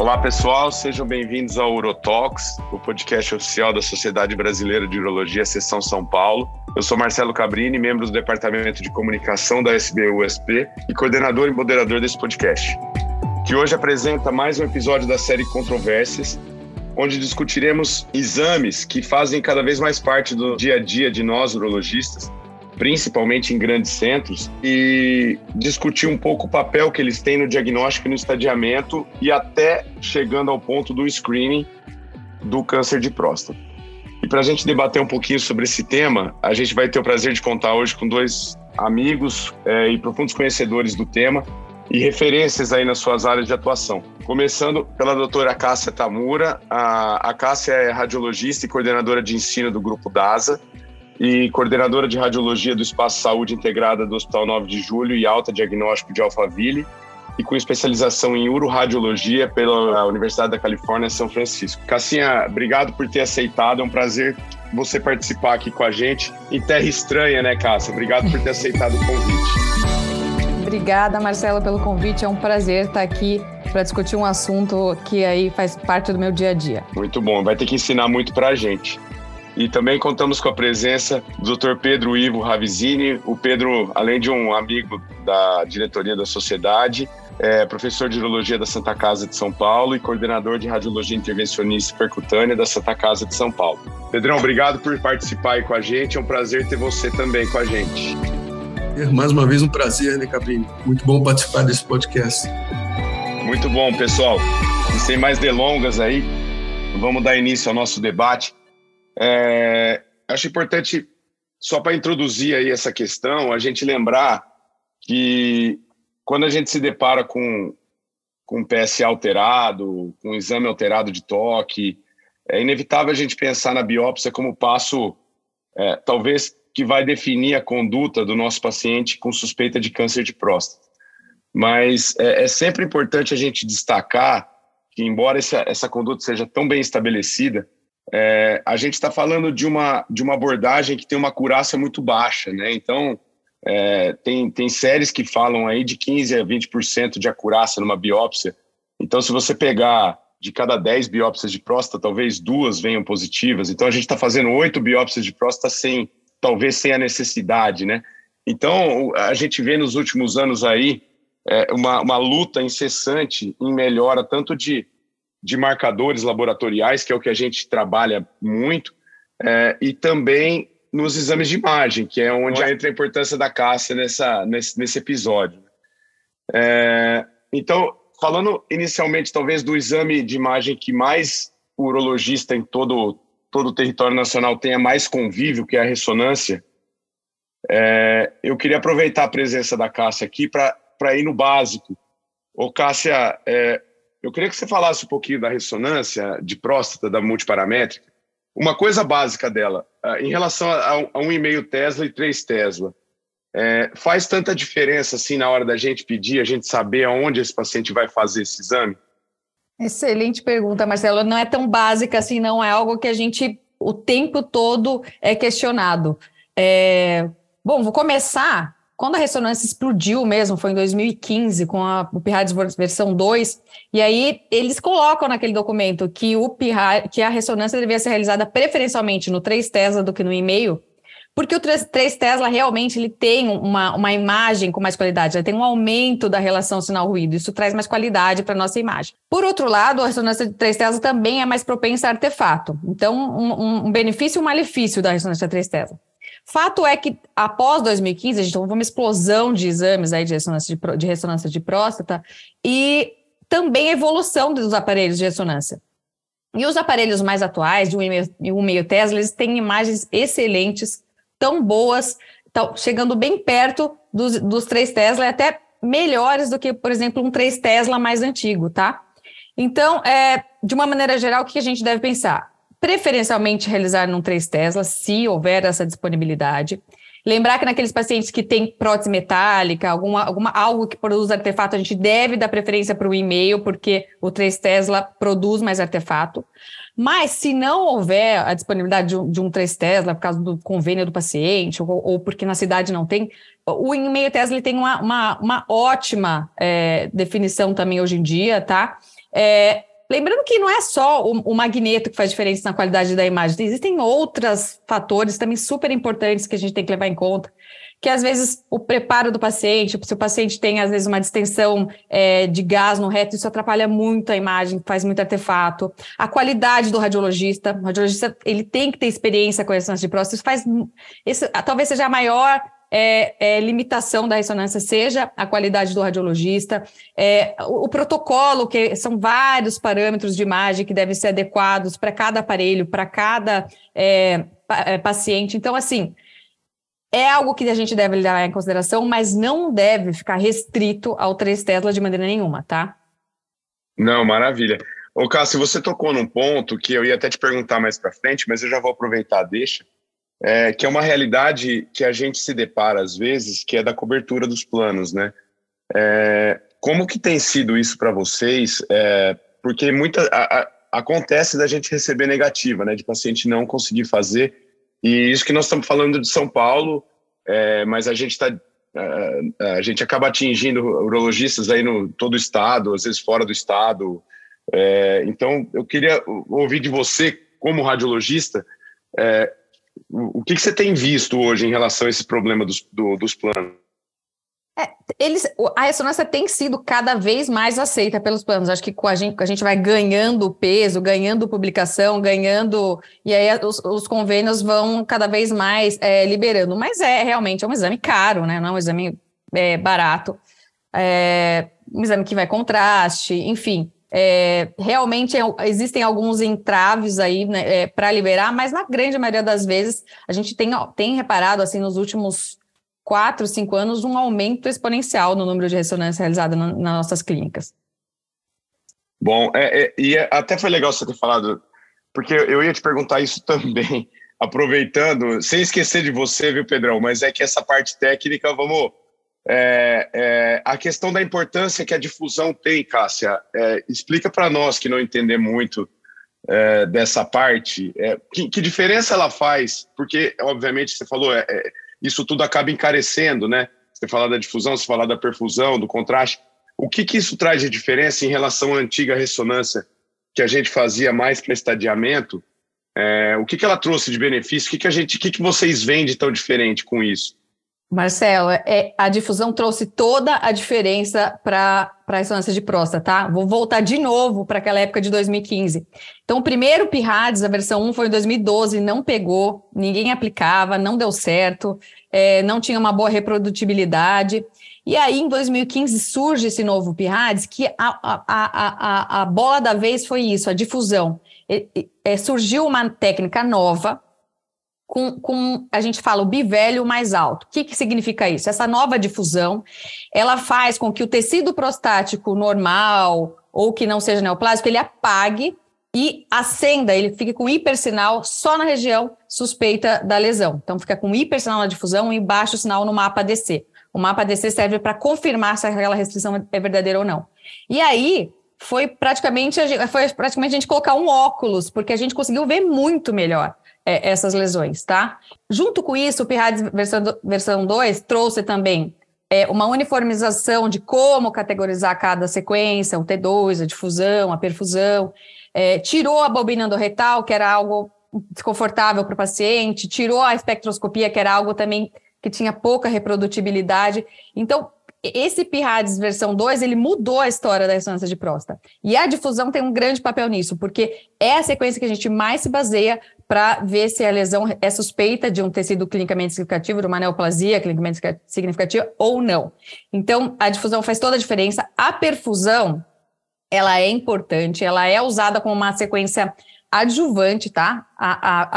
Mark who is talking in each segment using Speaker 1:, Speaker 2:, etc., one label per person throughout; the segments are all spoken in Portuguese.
Speaker 1: Olá pessoal, sejam bem-vindos ao Urotox, o podcast oficial da Sociedade Brasileira de Urologia, Seção São Paulo. Eu sou Marcelo Cabrini, membro do Departamento de Comunicação da SBUSP e coordenador e moderador desse podcast, que hoje apresenta mais um episódio da série Controvérsias, onde discutiremos exames que fazem cada vez mais parte do dia a dia de nós urologistas principalmente em grandes centros, e discutir um pouco o papel que eles têm no diagnóstico e no estadiamento e até chegando ao ponto do screening do câncer de próstata. E para a gente debater um pouquinho sobre esse tema, a gente vai ter o prazer de contar hoje com dois amigos é, e profundos conhecedores do tema e referências aí nas suas áreas de atuação. Começando pela doutora Cássia Tamura. A, a Cássia é radiologista e coordenadora de ensino do Grupo DASA, e coordenadora de radiologia do Espaço Saúde Integrada do Hospital 9 de Julho e alta diagnóstico de Alphaville, e com especialização em uroradiologia pela Universidade da Califórnia, São Francisco. Cassinha, obrigado por ter aceitado, é um prazer você participar aqui com a gente. Em terra estranha, né, Cássia? Obrigado por ter aceitado o convite.
Speaker 2: Obrigada, Marcela, pelo convite. É um prazer estar aqui para discutir um assunto que aí faz parte do meu dia a dia.
Speaker 1: Muito bom, vai ter que ensinar muito para a gente. E também contamos com a presença do Dr. Pedro Ivo Ravizini. O Pedro, além de um amigo da diretoria da sociedade, é professor de urologia da Santa Casa de São Paulo e coordenador de radiologia intervencionista percutânea da Santa Casa de São Paulo. Pedrão, obrigado por participar aí com a gente. É um prazer ter você também com a gente.
Speaker 3: É, mais uma vez um prazer, né, Cabrini? Muito bom participar desse podcast.
Speaker 1: Muito bom, pessoal. E sem mais delongas aí, vamos dar início ao nosso debate. É, acho importante, só para introduzir aí essa questão, a gente lembrar que quando a gente se depara com, com PSA alterado, com exame alterado de toque, é inevitável a gente pensar na biópsia como passo, é, talvez, que vai definir a conduta do nosso paciente com suspeita de câncer de próstata. Mas é, é sempre importante a gente destacar que, embora essa, essa conduta seja tão bem estabelecida, é, a gente está falando de uma, de uma abordagem que tem uma curácia muito baixa, né? Então, é, tem, tem séries que falam aí de 15% a 20% de acurácia numa biópsia. Então, se você pegar de cada 10 biópsias de próstata, talvez duas venham positivas. Então, a gente está fazendo oito biópsias de próstata sem, talvez sem a necessidade, né? Então, a gente vê nos últimos anos aí é, uma, uma luta incessante em melhora tanto de de marcadores laboratoriais, que é o que a gente trabalha muito, é, e também nos exames de imagem, que é onde entra a importância da Cássia nessa, nesse, nesse episódio. É, então, falando inicialmente, talvez, do exame de imagem que mais o urologista em todo, todo o território nacional tenha mais convívio, que é a ressonância, é, eu queria aproveitar a presença da Cássia aqui para ir no básico. Ô, Cássia, é, eu queria que você falasse um pouquinho da ressonância de próstata da multiparamétrica. Uma coisa básica dela, ah, em relação a, um 1,5 Tesla e 3 Tesla, é, faz tanta diferença assim na hora da gente pedir, a gente saber aonde esse paciente vai fazer esse exame?
Speaker 2: Excelente pergunta, Marcelo. Não é tão básica assim, não é algo que a gente o tempo todo é questionado. É... Bom, vou começar quando a ressonância explodiu mesmo, foi em 2015, com a, o PIRADS versão 2, e aí eles colocam naquele documento que, o que a ressonância devia ser realizada preferencialmente no 3 Tesla do que no e-mail, porque o 3, 3 Tesla realmente ele tem uma, uma imagem com mais qualidade, ele tem um aumento da relação sinal-ruído, isso traz mais qualidade para a nossa imagem. Por outro lado, a ressonância de 3 Tesla também é mais propensa a artefato, então um, um benefício e um malefício da ressonância 3 Tesla. Fato é que após 2015, a gente teve uma explosão de exames aí de ressonância de, de ressonância de próstata e também a evolução dos aparelhos de ressonância. E os aparelhos mais atuais, de 1,5 Tesla, eles têm imagens excelentes, tão boas, tão, chegando bem perto dos, dos 3 Tesla até melhores do que, por exemplo, um 3 Tesla mais antigo, tá? Então, é, de uma maneira geral, o que a gente deve pensar? Preferencialmente realizar num 3 Tesla, se houver essa disponibilidade. Lembrar que naqueles pacientes que têm prótese metálica, alguma, alguma, algo que produz artefato, a gente deve dar preferência para o e-mail, porque o 3 Tesla produz mais artefato. Mas se não houver a disponibilidade de um, de um 3 Tesla, por causa do convênio do paciente, ou, ou porque na cidade não tem, o e-mail Tesla tem uma, uma, uma ótima é, definição também hoje em dia, tá? É, lembrando que não é só o, o, magneto que faz diferença na qualidade da imagem, existem outros fatores também super importantes que a gente tem que levar em conta que às vezes o preparo do paciente, se o paciente tem às vezes uma distensão é, de gás no reto, isso atrapalha muito a imagem, faz muito artefato. A qualidade do radiologista, o radiologista ele tem que ter experiência com ressonância de próstata, isso faz, esse, talvez seja a maior é, é, limitação da ressonância seja a qualidade do radiologista, é, o, o, protocolo, que são vários parâmetros de imagem que devem ser adequados para cada aparelho, para cada é, é, paciente. Então, assim, é algo que a gente deve levar em consideração, mas não deve ficar restrito ao 3 Tesla de maneira nenhuma, tá?
Speaker 1: Não, maravilha. Ô, Cássio, você tocou num ponto que eu ia até te perguntar mais para frente, mas eu já vou aproveitar, deixa, é, que é uma realidade que a gente se depara às vezes, que é da cobertura dos planos, né? É, como que tem sido isso para vocês? É, porque muita a, a, acontece da gente receber negativa, né? De paciente não conseguir fazer e isso que nós estamos falando de São Paulo, é, mas a gente está é, a gente acaba atingindo urologistas aí no todo o estado, às vezes fora do estado. É, então, eu queria ouvir de você, como radiologista, é, o que, que, você tem visto hoje em relação a esse problema dos, do, dos planos?
Speaker 2: É, eles, a ressonância tem sido cada vez mais aceita pelos planos. Acho que a gente, a gente vai ganhando peso, ganhando publicação, ganhando. E aí os, os convênios vão cada vez mais é, liberando. Mas é realmente é um exame caro, né? Não é um exame é, barato. É, um exame que vai contraste, enfim. É, realmente é, existem alguns entraves aí né, é, para liberar, mas na grande maioria das vezes a gente tem, tem reparado assim nos últimos quatro, cinco anos, um aumento exponencial no número de ressonância realizada nas nossas clínicas.
Speaker 1: Bom, é, é, e é, até foi legal você ter falado, porque eu ia te perguntar isso também, aproveitando, sem esquecer de você, viu, Pedrão? Mas é que essa parte técnica, vamos. É, é a questão da importância que a difusão tem, Cássia, é, explica para nós que não entender muito dessa parte, que, que, diferença ela faz? Porque, obviamente, você falou, é, isso tudo acaba encarecendo, né? Você falar da difusão, você falar da perfusão, do contraste. O que, que isso traz de diferença em relação à antiga ressonância que a gente fazia mais para estadiamento? É, o que, que ela trouxe de benefício? O que, que a gente, o que, que vocês veem de tão diferente com isso?
Speaker 2: Marcelo, é, a difusão trouxe toda a diferença para a ressonância de próstata, tá? Vou voltar de novo para aquela época de 2015. Então, o primeiro PIRADS, a versão 1, foi em 2012, não pegou, ninguém aplicava, não deu certo, é, não tinha uma boa reprodutibilidade. E aí, em 2015, surge esse novo PIRADS, que a, a, a, a, bola da vez foi isso, a difusão. É, surgiu uma técnica nova, com, com, a gente fala o bivelho mais alto. O que, que significa isso? Essa nova difusão, ela faz com que o tecido prostático normal ou que não seja neoplásico, ele apague e acenda, ele fique com hipersinal só na região suspeita da lesão. Então fica com hipersinal na difusão e baixo sinal no mapa DC. O mapa DC serve para confirmar se aquela restrição é verdadeira ou não. E aí foi praticamente, foi praticamente a gente colocar um óculos, porque a gente conseguiu ver muito melhor é, essas lesões, tá? Junto com isso, o PIRADS versão, versão 2 trouxe também é, uma uniformização de como categorizar cada sequência, o T2, a difusão, a perfusão, é, tirou a bobina endorretal, que era algo desconfortável para o paciente, tirou a espectroscopia, que era algo também que tinha pouca reprodutibilidade. Então, esse PIRADS versão 2, ele mudou a história da ressonância de próstata. E a difusão tem um grande papel nisso, porque é a sequência que a gente mais se baseia para ver se a lesão é suspeita de um tecido clinicamente significativo, de uma neoplasia clinicamente significativa ou não. Então, a difusão faz toda a diferença. A perfusão, ela é importante, ela é usada como uma sequência adjuvante, tá? A, a,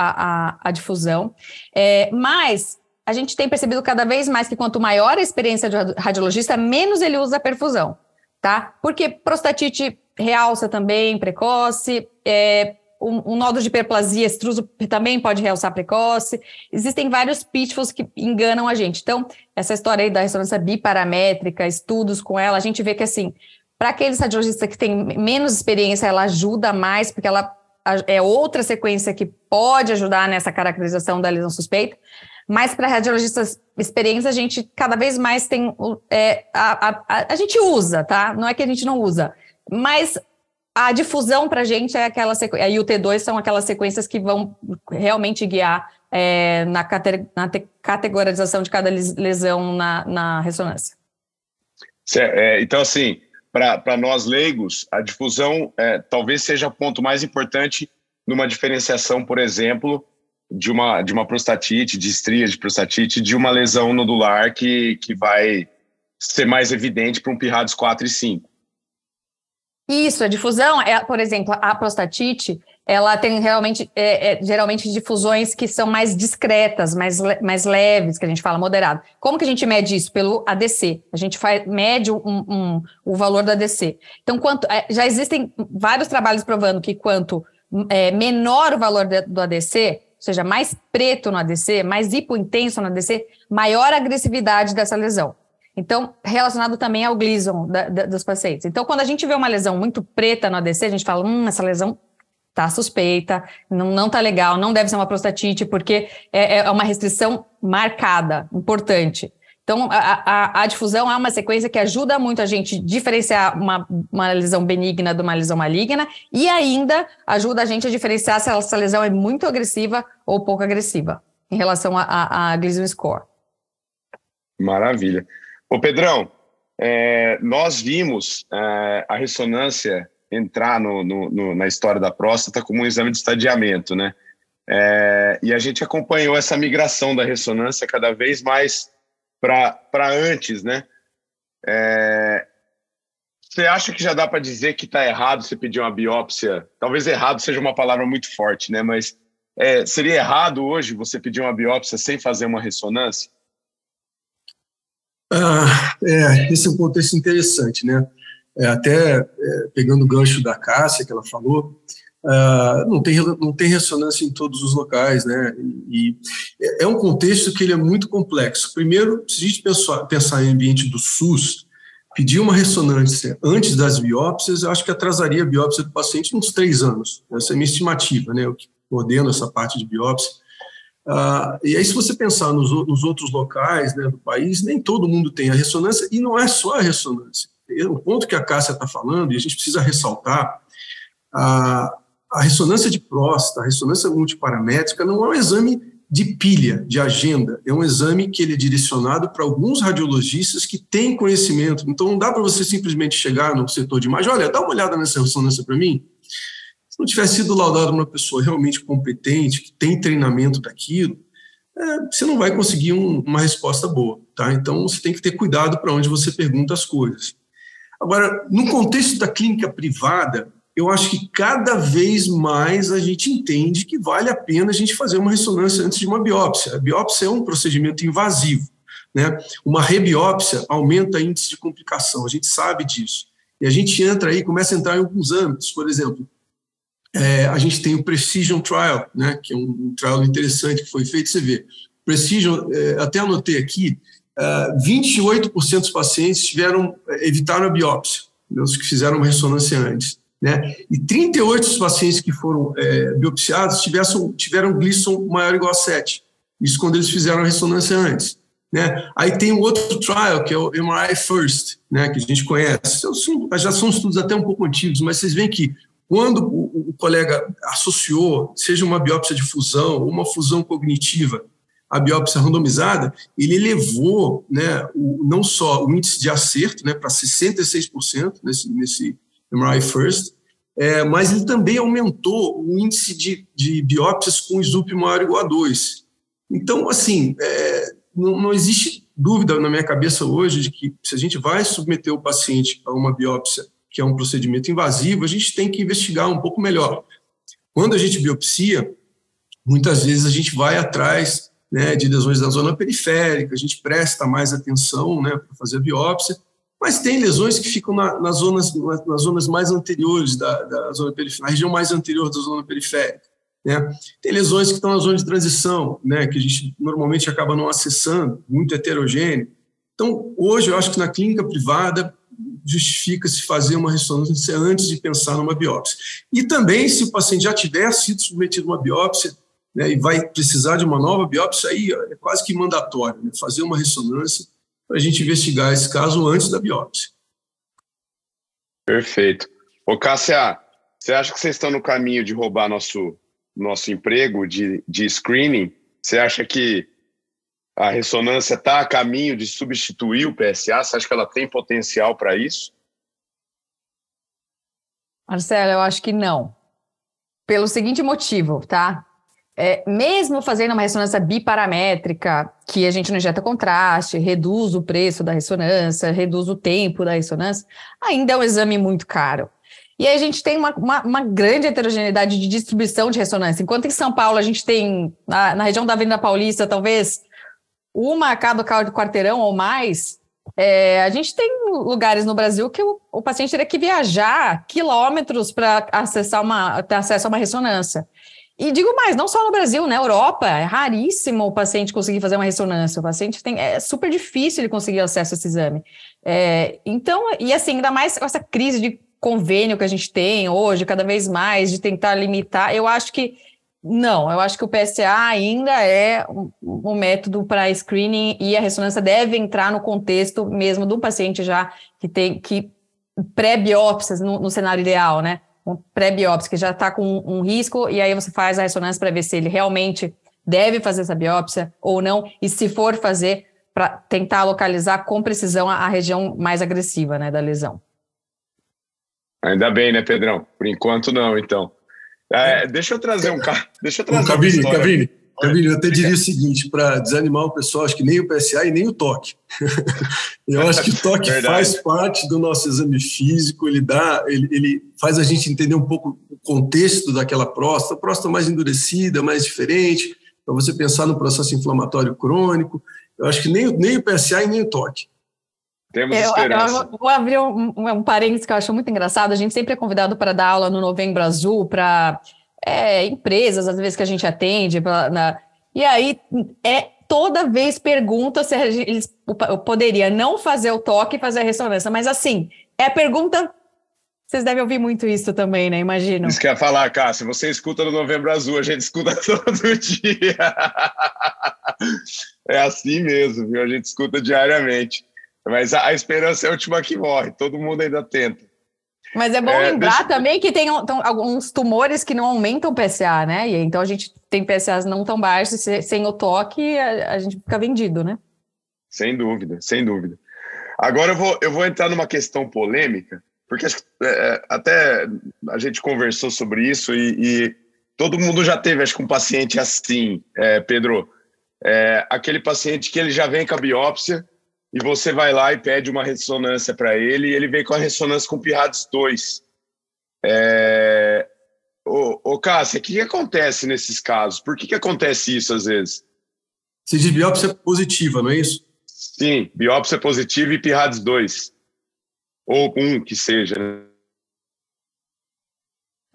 Speaker 2: a, a difusão. É, mas a gente tem percebido cada vez mais que quanto maior a experiência do radiologista, menos ele usa a perfusão, tá? Porque prostatite realça também, precoce, é, um, um nódulo de hiperplasia extruso também pode realçar precoce. Existem vários pitfalls que enganam a gente. Então, essa história aí da ressonância biparamétrica, estudos com ela, a gente vê que, assim, para aqueles radiologistas que têm menos experiência, ela ajuda mais, porque ela é outra sequência que pode ajudar nessa caracterização da lesão suspeita. Mas para radiologistas experientes, a gente cada vez mais tem. É, a, a, a, a gente usa, tá? Não é que a gente não usa. Mas a difusão para a gente é aquela sequência, e o T2 são aquelas sequências que vão realmente guiar é, na, cate, na categorização de cada lesão na, na ressonância.
Speaker 1: É, então, assim, para nós leigos, a difusão é, talvez seja o ponto mais importante numa diferenciação, por exemplo, de uma, de uma prostatite, de estria de prostatite, de uma lesão nodular que, que vai ser mais evidente para um Pirrados 4 e 5.
Speaker 2: Isso, a difusão, é, por exemplo, a prostatite, ela tem realmente, é, é, geralmente, difusões que são mais discretas, mais, mais leves, que a gente fala moderado. Como que a gente mede isso? Pelo ADC. A gente faz, mede um, um, o valor do ADC. Então, quanto, é, já existem vários trabalhos provando que quanto é, menor o valor de, do ADC, ou seja, mais preto no ADC, mais hipointenso no ADC, maior a agressividade dessa lesão. Então, relacionado também ao Gleason da, da, dos pacientes. Então, quando a gente vê uma lesão muito preta no ADC, a gente fala, hum, essa lesão tá suspeita, não, não tá legal, não deve ser uma prostatite, porque é, é uma restrição marcada, importante. Então, a, a, a, difusão é uma sequência que ajuda muito a gente diferenciar uma, uma lesão benigna de uma lesão maligna e ainda ajuda a gente a diferenciar se essa lesão é muito agressiva ou pouco agressiva em relação a, a, a Gleason Score.
Speaker 1: Maravilha. Ô Pedrão, é, nós vimos é, a ressonância entrar no, no, no, na história da próstata como um exame de estadiamento, né? É, e a gente acompanhou essa migração da ressonância cada vez mais para antes, né? É, você acha que já dá para dizer que está errado você pedir uma biópsia? Talvez errado seja uma palavra muito forte, né? Mas é, seria errado hoje você pedir uma biópsia sem fazer uma ressonância?
Speaker 3: Ah, é, esse é um contexto interessante, né? É, até é, pegando o gancho da Cássia que ela falou, Uh, não, tem, não tem ressonância em todos os locais, né? E, é um contexto que ele é muito complexo. Primeiro, se a gente pensar, pensar em ambiente do SUS, pedir uma ressonância antes das biópsias, eu acho que atrasaria a biópsia do paciente uns três anos. Essa é a minha estimativa, né? Eu que coordeno essa parte de biópsia. Uh, e aí, se você pensar nos, nos outros locais né, do país, nem todo mundo tem a ressonância, e não é só a ressonância. O ponto que a Cássia está falando, e a gente precisa ressaltar, uh, a ressonância de próstata, a ressonância multiparamétrica não é um exame de pilha, de agenda, é um exame que ele é direcionado para alguns radiologistas que têm conhecimento. Então não dá para você simplesmente chegar no setor de imagem, olha, dá uma olhada nessa ressonância para mim. Se não tivesse sido laudado uma pessoa realmente competente, que tem treinamento daquilo, é, você não vai conseguir um, uma resposta boa, tá? Então você tem que ter cuidado para onde você pergunta as coisas. Agora, no contexto da clínica privada, eu acho que cada vez mais a gente entende que vale a pena a gente fazer uma ressonância antes de uma biópsia. A biópsia é um procedimento invasivo. Né? Uma rebiópsia aumenta índice de complicação, a gente sabe disso. E a gente entra aí, começa a entrar em alguns âmbitos, por exemplo, é, a gente tem o Precision Trial, né, que é um, um trial interessante que foi feito, você vê. Precision, é, até anotei aqui, é, 28% dos pacientes tiveram, é, evitaram a biópsia, né, os que fizeram uma ressonância antes. Né? E 38 dos pacientes que foram é, biopsiados tiveram, tiveram Gleason maior ou igual a 7. Isso quando eles fizeram a ressonância antes. Né? Aí tem o outro trial, que é o MRI First, né, que a gente conhece. Já são estudos até um pouco antigos, mas vocês veem que quando o, o colega associou, seja uma biópsia de fusão ou uma fusão cognitiva, a biópsia randomizada, ele elevou né, o, não só o índice de acerto né, para 66% nesse, nesse MRI First, é, mas ele também aumentou o índice de, de biópsias com SUP maior ou igual a 2. Então, assim, é, não, não, existe dúvida na minha cabeça hoje de que se a gente vai submeter o paciente a uma biópsia, que é um procedimento invasivo, a gente tem que investigar um pouco melhor. Quando a gente biopsia, muitas vezes a gente vai atrás né, de lesões da zona periférica, a gente presta mais atenção né, para fazer a biópsia, mas tem lesões que ficam na, nas, zonas, nas zonas mais anteriores da, da zona periférica, na região mais anterior da zona periférica. Né? Tem lesões que estão na zona de transição, né, que a gente normalmente acaba não acessando, muito heterogêneo. Então, hoje, eu acho que na clínica privada justifica-se fazer uma ressonância antes de pensar numa biópsia. E também, se o paciente já tiver sido submetido a uma biópsia né, e vai precisar de uma nova biópsia, aí é quase que mandatório, né, fazer uma ressonância para a gente investigar esse caso antes da biópsia.
Speaker 1: Perfeito. Ô, Cássia, Você acha que vocês estão no caminho de roubar nosso, nosso emprego de, de screening? Você acha que a ressonância está a caminho de substituir o PSA? Você acha que ela tem potencial para isso?
Speaker 2: Marcelo, eu acho que não. Pelo seguinte motivo, tá? É, mesmo fazendo uma ressonância biparamétrica, que a gente não injeta contraste, reduz o preço da ressonância, reduz o tempo da ressonância, ainda é um exame muito caro. E aí a gente tem uma, uma, uma, grande heterogeneidade de distribuição de ressonância. Enquanto em São Paulo a gente tem, na, na região da Avenida Paulista, talvez uma a cada quarteirão ou mais, é, a gente tem lugares no Brasil que o, o paciente teria que viajar quilômetros para acessar uma, ter acesso a uma ressonância. E digo mais, não só no Brasil, na Europa, é raríssimo o paciente conseguir fazer uma ressonância. O paciente tem. É super difícil ele conseguir acesso a esse exame. É, então, e assim, ainda mais com essa crise de convênio que a gente tem hoje, cada vez mais, de tentar limitar, eu acho que não, eu acho que o PSA ainda é um, um método para screening e a ressonância deve entrar no contexto mesmo do paciente já que tem que pré-biópsias no, no cenário ideal, né? um pré-biópsia, que já está com um risco, e aí você faz a ressonância para ver se ele realmente deve fazer essa biópsia ou não, e se for fazer, para tentar localizar com precisão a, a, região mais agressiva né, da lesão.
Speaker 1: Ainda bem, né, Pedrão? Por enquanto não, então. É, deixa eu trazer um carro. Deixa eu trazer
Speaker 3: Ô, Cabine, Cabine, Camilo, eu até diria o seguinte, para desanimar o pessoal, acho que nem o PSA e nem o toque. eu acho que o toque faz parte do nosso exame físico, ele dá, ele, ele, faz a gente entender um pouco o contexto daquela próstata, a próstata mais endurecida, mais diferente, para você pensar no processo inflamatório crônico. Eu acho que nem, nem o PSA e nem o toque.
Speaker 1: Temos eu, esperança.
Speaker 2: Eu vou abrir um, um, parênteses que eu acho muito engraçado. A gente sempre é convidado para dar aula no Novembro Azul, para é, empresas, às vezes, que a gente atende. Pra, na, e aí, é toda vez pergunta se eles poderia não fazer o toque e fazer a ressonância. Mas, assim, é a pergunta... Vocês devem ouvir muito isso também, né? Imagino.
Speaker 1: Isso quer falar, Cássio. Você escuta no Novembro Azul, a gente escuta todo dia. é assim mesmo, viu? A gente escuta diariamente. Mas a, a esperança é a última que morre. Todo mundo ainda tenta.
Speaker 2: Mas é bom é, lembrar deixa... também que tem então, alguns tumores que não aumentam o PSA, né? E então a gente tem PSAs não tão baixos, sem o toque a, a gente fica vendido, né?
Speaker 1: Sem dúvida, sem dúvida. Agora eu vou, eu vou entrar numa questão polêmica, porque é, é, até a gente conversou sobre isso e, e, todo mundo já teve, acho que um paciente assim, é, Pedro, é, aquele paciente que ele já vem com a biópsia e você vai lá e pede uma ressonância para ele, e ele vem com a ressonância com PIRADS 2. É... Ô, ô Cássia, o que, que, acontece nesses casos? Por que, que acontece isso às vezes?
Speaker 3: Você diz biópsia positiva, não é isso?
Speaker 1: Sim, biópsia positiva e PIRADS 2. Ou um que seja, né?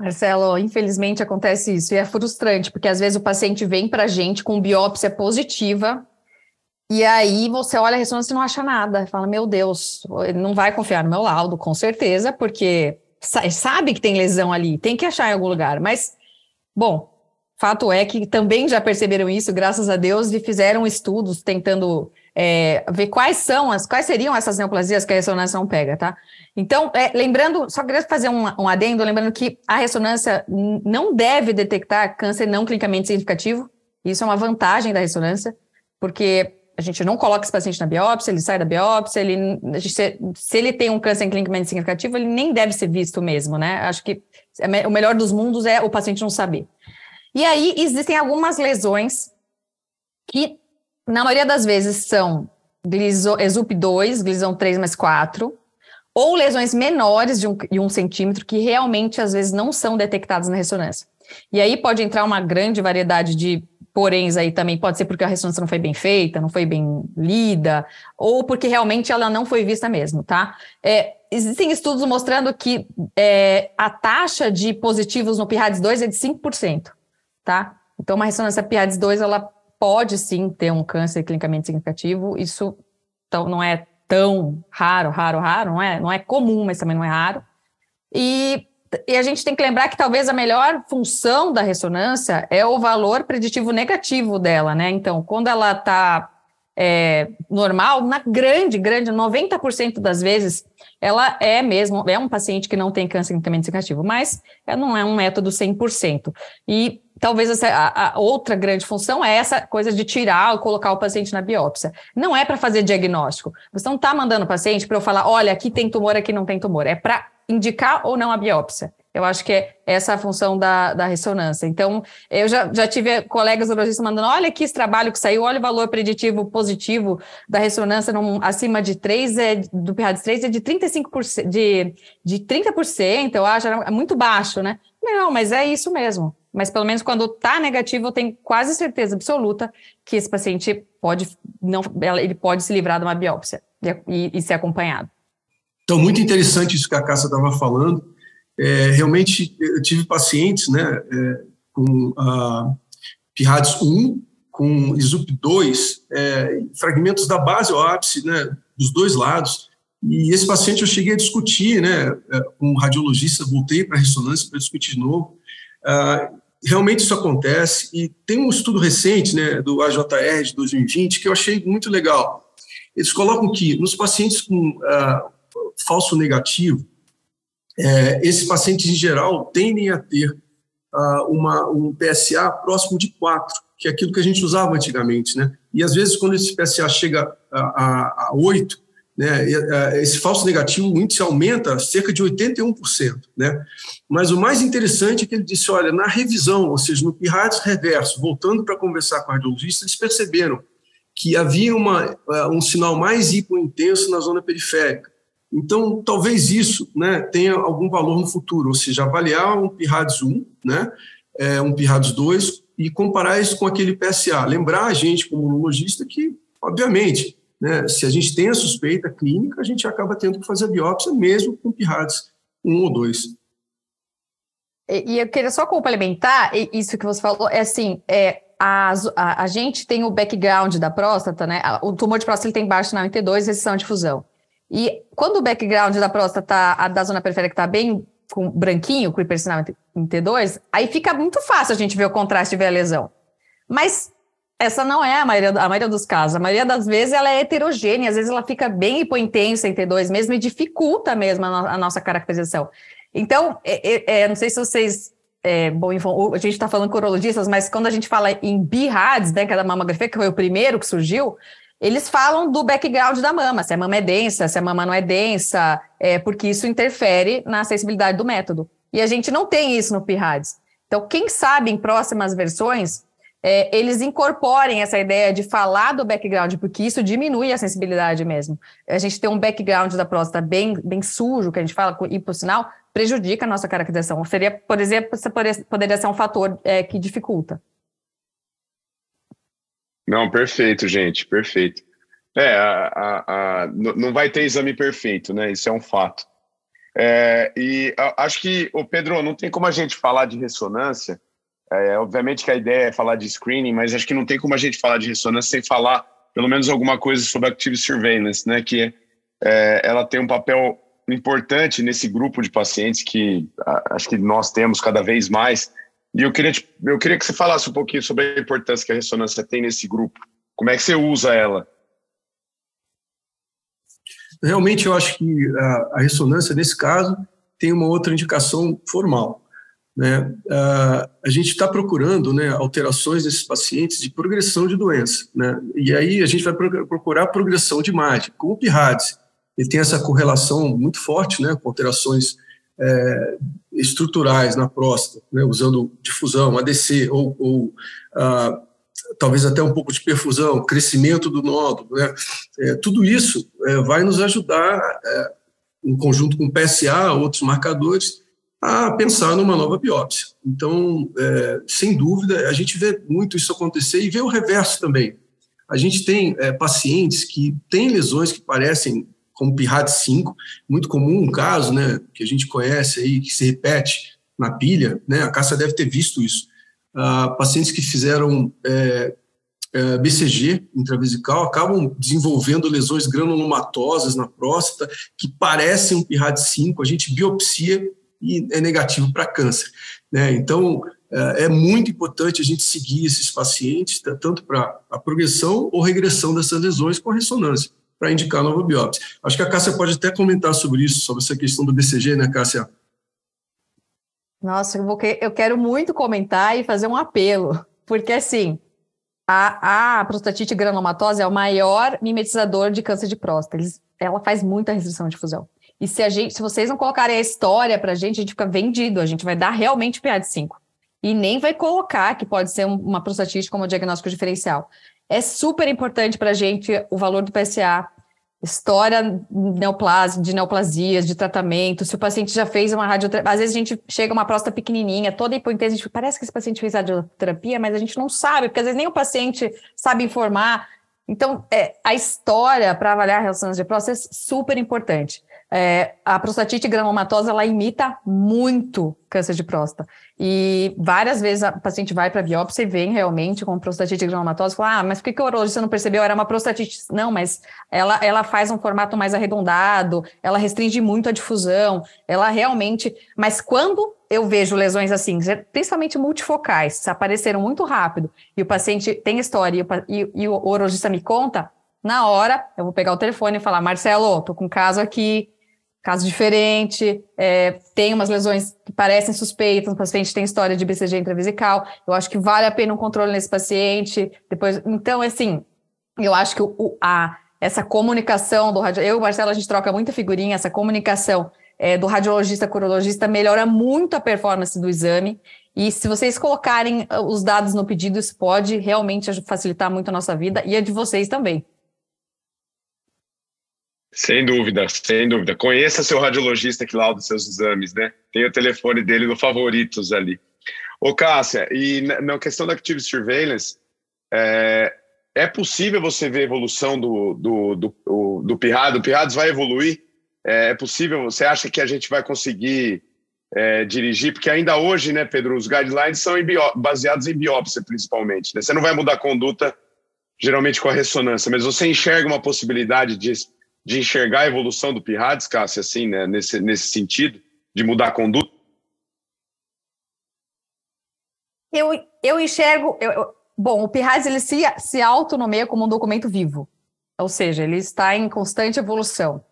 Speaker 2: Marcelo, infelizmente acontece isso e é frustrante, porque às vezes o paciente vem para a gente com biópsia positiva e aí você olha a ressonância e não acha nada. Fala, meu Deus, ele não vai confiar no meu laudo, com certeza, porque sabe que tem lesão ali, tem que achar em algum lugar. Mas, bom, fato é que também já perceberam isso, graças a Deus, e fizeram estudos tentando é, ver quais são as, quais seriam essas neoplasias que a ressonância não pega, tá? Então, é, lembrando, só queria fazer um, um adendo, lembrando que a ressonância não deve detectar câncer não clinicamente significativo. Isso é uma vantagem da ressonância, porque a gente não coloca esse paciente na biópsia, ele sai da biópsia, ele, se, se ele tem um câncer clinicamente significativo, ele nem deve ser visto mesmo, né? Acho que é o melhor dos mundos é o paciente não saber. E aí existem algumas lesões que, na maioria das vezes, são ESUP2, glisão 3 mais 4, ou lesões menores de um, de um centímetro que realmente, às vezes, não são detectadas na ressonância. E aí pode entrar uma grande variedade de poréns aí também pode ser porque a ressonância não foi bem feita, não foi bem lida, ou porque realmente ela não foi vista mesmo, tá? É, existem estudos mostrando que é, a taxa de positivos no PIRADS2 é de 5%, tá? Então, uma ressonância PIRADS2, ela pode sim ter um câncer clinicamente significativo, isso então, não é tão raro, raro, raro, não é, não é comum, mas também não é raro. E e a gente tem que lembrar que talvez a melhor função da ressonância é o valor preditivo negativo dela, né? Então, quando ela está é, normal, na grande, grande, 90% das vezes, ela é mesmo, é um paciente que não tem câncer quimicamente significativo, mas não é um método 100%. E talvez essa, a, a, outra grande função é essa coisa de tirar ou colocar o paciente na biópsia. Não é para fazer diagnóstico. Você não está mandando o paciente para eu falar, olha, aqui tem tumor, aqui não tem tumor. É para indicar ou não a biópsia. Eu acho que é essa a função da, da ressonância. Então, eu já, já tive colegas urologistas mandando: olha aqui esse trabalho que saiu, olha o valor preditivo positivo da ressonância num, acima de 3, é, do PIRADS-3 é de 35%, de, de 30%, eu acho, é muito baixo, né? Não, mas é isso mesmo. Mas pelo menos quando está negativo, eu tenho quase certeza absoluta que esse paciente pode não, ele pode se livrar de uma biópsia e, e ser acompanhado.
Speaker 3: Então, muito interessante isso que a Cássia estava falando. É, realmente, eu tive pacientes né, é, com a PIRADS 1, com ISUP 2, é, fragmentos da base ao ápice, né, dos dois lados. E esse paciente eu cheguei a discutir né, é, com um radiologista, voltei para a ressonância para discutir de novo. Ah, realmente isso acontece, e tem um estudo recente né, do AJR de 2020 que eu achei muito legal. Eles colocam que nos pacientes com ah, falso negativo, é, esses pacientes, em geral, tendem a ter uh, uma, um PSA próximo de 4, que é aquilo que a gente usava antigamente. Né? E, às vezes, quando esse PSA chega a, a, a 8, né, esse falso negativo, o índice aumenta cerca de 81%. Né? Mas o mais interessante é que ele disse, olha, na revisão, ou seja, no PIRADS reverso, voltando para conversar com o radiologista, eles perceberam que havia uma, um sinal mais hipointenso na zona periférica. Então, talvez isso né, tenha algum valor no futuro, ou seja, avaliar um PIRADS 1, né, é, um PIRADS 2 e comparar isso com aquele PSA. Lembrar a gente, como urologista, que, obviamente, né, se a gente tem a suspeita clínica, a gente acaba tendo que fazer a biópsia mesmo com PIRADS 1 ou 2.
Speaker 2: E eu queria só complementar isso que você falou, é assim, é, a, a, a gente tem o background da próstata, né? O tumor de próstata ele tem baixo na T2, resistão à difusão. E quando o background da próstata, a da zona periférica está bem com branquinho, com hipersinal em T2, aí fica muito fácil a gente ver o contraste e ver a lesão. Mas essa não é a maioria, a maioria dos casos. A maioria das vezes ela é heterogênea, às vezes ela fica bem hipointensa em T2 mesmo e dificulta mesmo a, no, a nossa caracterização. Então, é, é, é, não sei se vocês. É, bom, a gente está falando com urologistas, mas quando a gente fala em BIRADS, né, que é da mamografia, que foi o primeiro que surgiu, eles falam do background da mama, se a mama é densa, se a mama não é densa, é, porque isso interfere na acessibilidade do método. E a gente não tem isso no PIRADS. Então, quem sabe em próximas versões, é, eles incorporem essa ideia de falar do background, porque isso diminui a sensibilidade mesmo. A gente tem um background da próstata bem, bem sujo, que a gente fala, e por sinal, prejudica a nossa caracterização. Seria, por exemplo, poderia ser um fator é, que dificulta.
Speaker 1: Não, perfeito, gente, perfeito. É, a, a, a, não vai ter exame perfeito, né? Isso é um fato. É, e acho que, o Pedro, não tem como a gente falar de ressonância. É, obviamente que a ideia é falar de screening, mas acho que não tem como a gente falar de ressonância sem falar pelo menos alguma coisa sobre Active Surveillance, né? Que é, ela tem um papel importante nesse grupo de pacientes que acho que nós temos cada vez mais e eu queria, eu queria que você falasse um pouquinho sobre a importância que a ressonância tem nesse grupo. Como é que você usa ela?
Speaker 3: Realmente, eu acho que a, a ressonância, nesse caso, tem uma outra indicação formal. Né? Uh, a gente está procurando né, alterações nesses pacientes de progressão de doença. Né? E aí a gente vai procurar progressão de imagem. Com o PIRADS, ele tem essa correlação muito forte né, com alterações é, estruturais na próstata, né, usando difusão, ADC, ou, ou ah, talvez até um pouco de perfusão, crescimento do nódulo, né, é, tudo isso é, vai nos ajudar, é, em conjunto com PSA, outros marcadores, a pensar numa nova biópsia. Então, é, sem dúvida, a gente vê muito isso acontecer e vê o reverso também. A gente tem é, pacientes que têm lesões que parecem como PIRAD 5, muito comum um caso, né, que a gente conhece aí, que se repete na pilha, né, a Cássia deve ter visto isso, uh, pacientes que fizeram é, é, BCG intravesical acabam desenvolvendo lesões granulomatosas na próstata que parecem um PIRAD 5, a gente biopsia e é negativo para câncer. Né? Então, é, é muito importante a gente seguir esses pacientes, tanto para a progressão ou regressão dessas lesões com a ressonância, para indicar nova biópsia. Acho que a Cássia pode até comentar sobre isso, sobre essa questão do BCG, né, Cássia?
Speaker 2: Nossa, eu, vou, eu quero muito comentar e fazer um apelo, porque assim, a, a prostatite granulomatose é o maior mimetizador de câncer de próstata. Eles, ela faz muita restrição de fusão. E se, a gente, se vocês não colocarem a história para a gente, a gente fica vendido, a gente vai dar realmente PA de 5 e nem vai colocar que pode ser uma prostatite como diagnóstico diferencial. É super importante para a gente o valor do PSA, história neoplas, de neoplasias, de tratamento, se o paciente já fez uma radioterapia. Às vezes a gente chega uma próstata pequenininha, toda hipointese, a gente parece que esse paciente fez radioterapia, mas a gente não sabe, porque às vezes nem o paciente sabe informar. Então, é, a história para avaliar a ressonância de próstata é super importante. É, a prostatite granulomatosa, ela imita muito câncer de próstata. E várias vezes a paciente vai para biópsia e vem realmente com prostatite granulomatosa e fala, ah, mas por que, que o urologista não percebeu? Era uma prostatite. Não, mas ela, ela faz um formato mais arredondado, ela restringe muito a difusão, ela realmente... Mas quando eu vejo lesões assim, principalmente multifocais, apareceram muito rápido, e o paciente tem história, e o, e o urologista me conta, na hora eu vou pegar o telefone e falar, Marcelo, tô com um caso aqui, caso diferente, é, tem umas lesões que parecem suspeitas, o paciente tem história de BCG intravesical, eu acho que vale a pena um controle nesse paciente, depois, então, assim, eu acho que o, a, essa comunicação do radiologista, eu e o Marcelo, a gente troca muita figurinha, essa comunicação é, do radiologista com urologista melhora muito a performance do exame, e se vocês colocarem os dados no pedido, isso pode realmente facilitar muito a nossa vida e a de vocês também.
Speaker 1: Sem dúvida, sem dúvida. Conheça seu radiologista que lauda seus exames, né? Tem o telefone dele no favoritos ali. Ô, Cássia, e na questão da Active Surveillance, é, é possível você ver a evolução do, do, do, do? O PIRADS vai evoluir? É, é, possível? Você acha que a gente vai conseguir é, dirigir? Porque ainda hoje, né, Pedro, os guidelines são em baseados em biópsia, principalmente. Né? Você não vai mudar a conduta, geralmente com a ressonância, mas você enxerga uma possibilidade de de enxergar a evolução do Pirrades, Cássia, assim, né, nesse, nesse sentido, de mudar a conduta?
Speaker 2: Eu, eu enxergo. Eu, eu, bom, o Pirrades ele se, se autonomeia como um documento vivo, ou seja, ele está em constante evolução.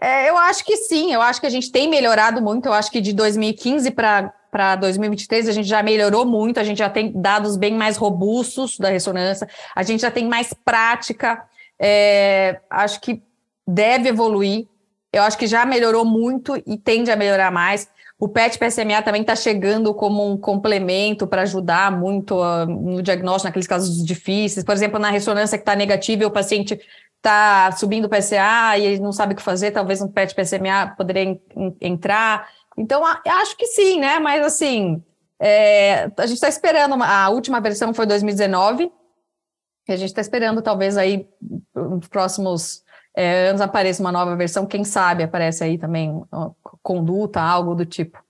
Speaker 2: É, eu acho que sim, eu acho que a gente tem melhorado muito. Eu acho que de 2015 para 2023 a gente já melhorou muito, a gente já tem dados bem mais robustos da ressonância, a gente já tem mais prática. É, acho que deve evoluir. Eu acho que já melhorou muito e tende a melhorar mais. O PET PSMA também está chegando como um complemento para ajudar muito uh, no diagnóstico naqueles casos difíceis. Por exemplo, na ressonância que está negativa e o paciente está subindo o PSA e ele não sabe o que fazer, talvez um PET PSMA poderia entrar. Então, acho que sim, né? Mas assim, é, a gente está esperando. A última versão foi 2019. E a gente está esperando, talvez, aí, nos próximos é, anos apareça uma nova versão, quem sabe aparece aí também conduta, algo do tipo.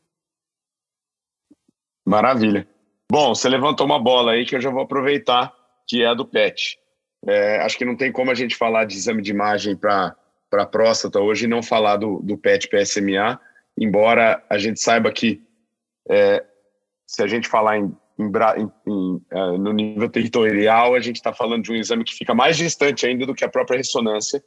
Speaker 1: Maravilha. Bom, você levantou uma bola aí que eu já vou aproveitar, que é a do PET. É, acho que não tem como a gente falar de exame de imagem para próstata hoje e não falar do, do PET PSMA, embora a gente saiba que é, se a gente falar em, em, em, uh, no nível territorial, a gente está falando de um exame que fica mais distante ainda do que a própria ressonância,